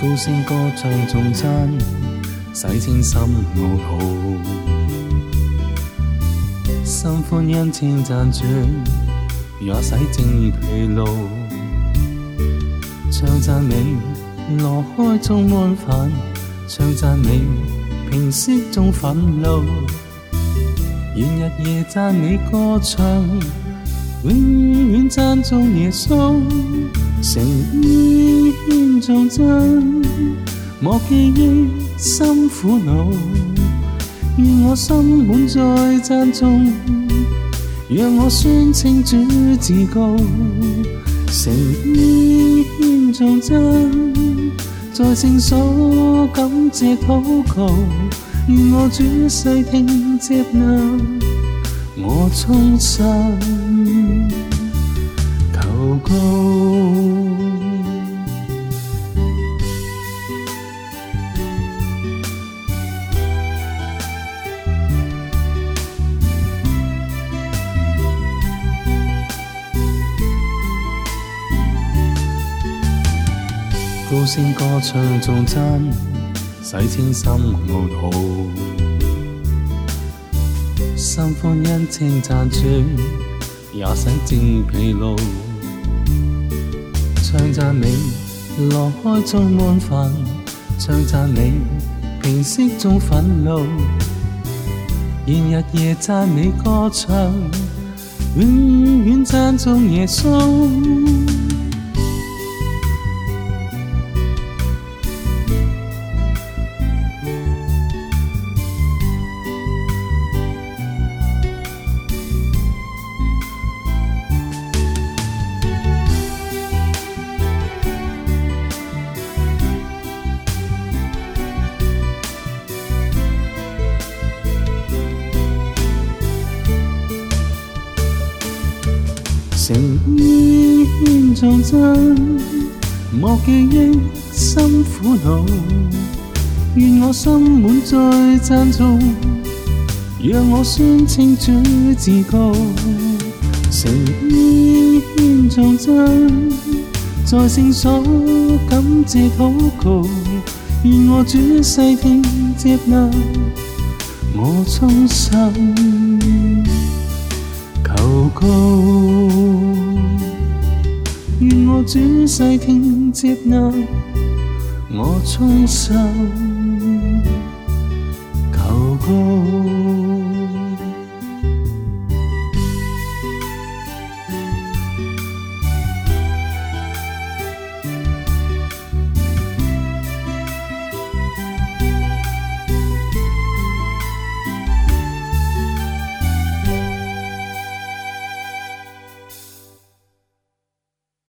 高声歌唱颂赞，洗清心恶行。心欢欣千赞转，也洗净疲劳。唱赞你挪开众安份，唱赞你平息众愤怒。愿日夜赞美歌唱，永远赞颂耶稣。成依牽撞真，莫記憶心苦惱。願我心滿在讚頌，讓我宣稱主至高。成依牽撞真，在聖所感謝禱告。願我主細聽接納我衷心求告。高声歌唱颂真，洗清心恶土。心欢欣称赞主，也洗净疲劳。唱赞你乐开中安份；唱赞你平息中愤怒。愿日夜赞美歌唱，永远赞颂耶稣。誠意獻上真，莫記憶心苦惱。願我心滿再讚頌，讓我宣稱主至高。誠意獻上真，在聖所感謝禱告。願我主細聽接納我衷心求告。仔细听接纳我衷心求告。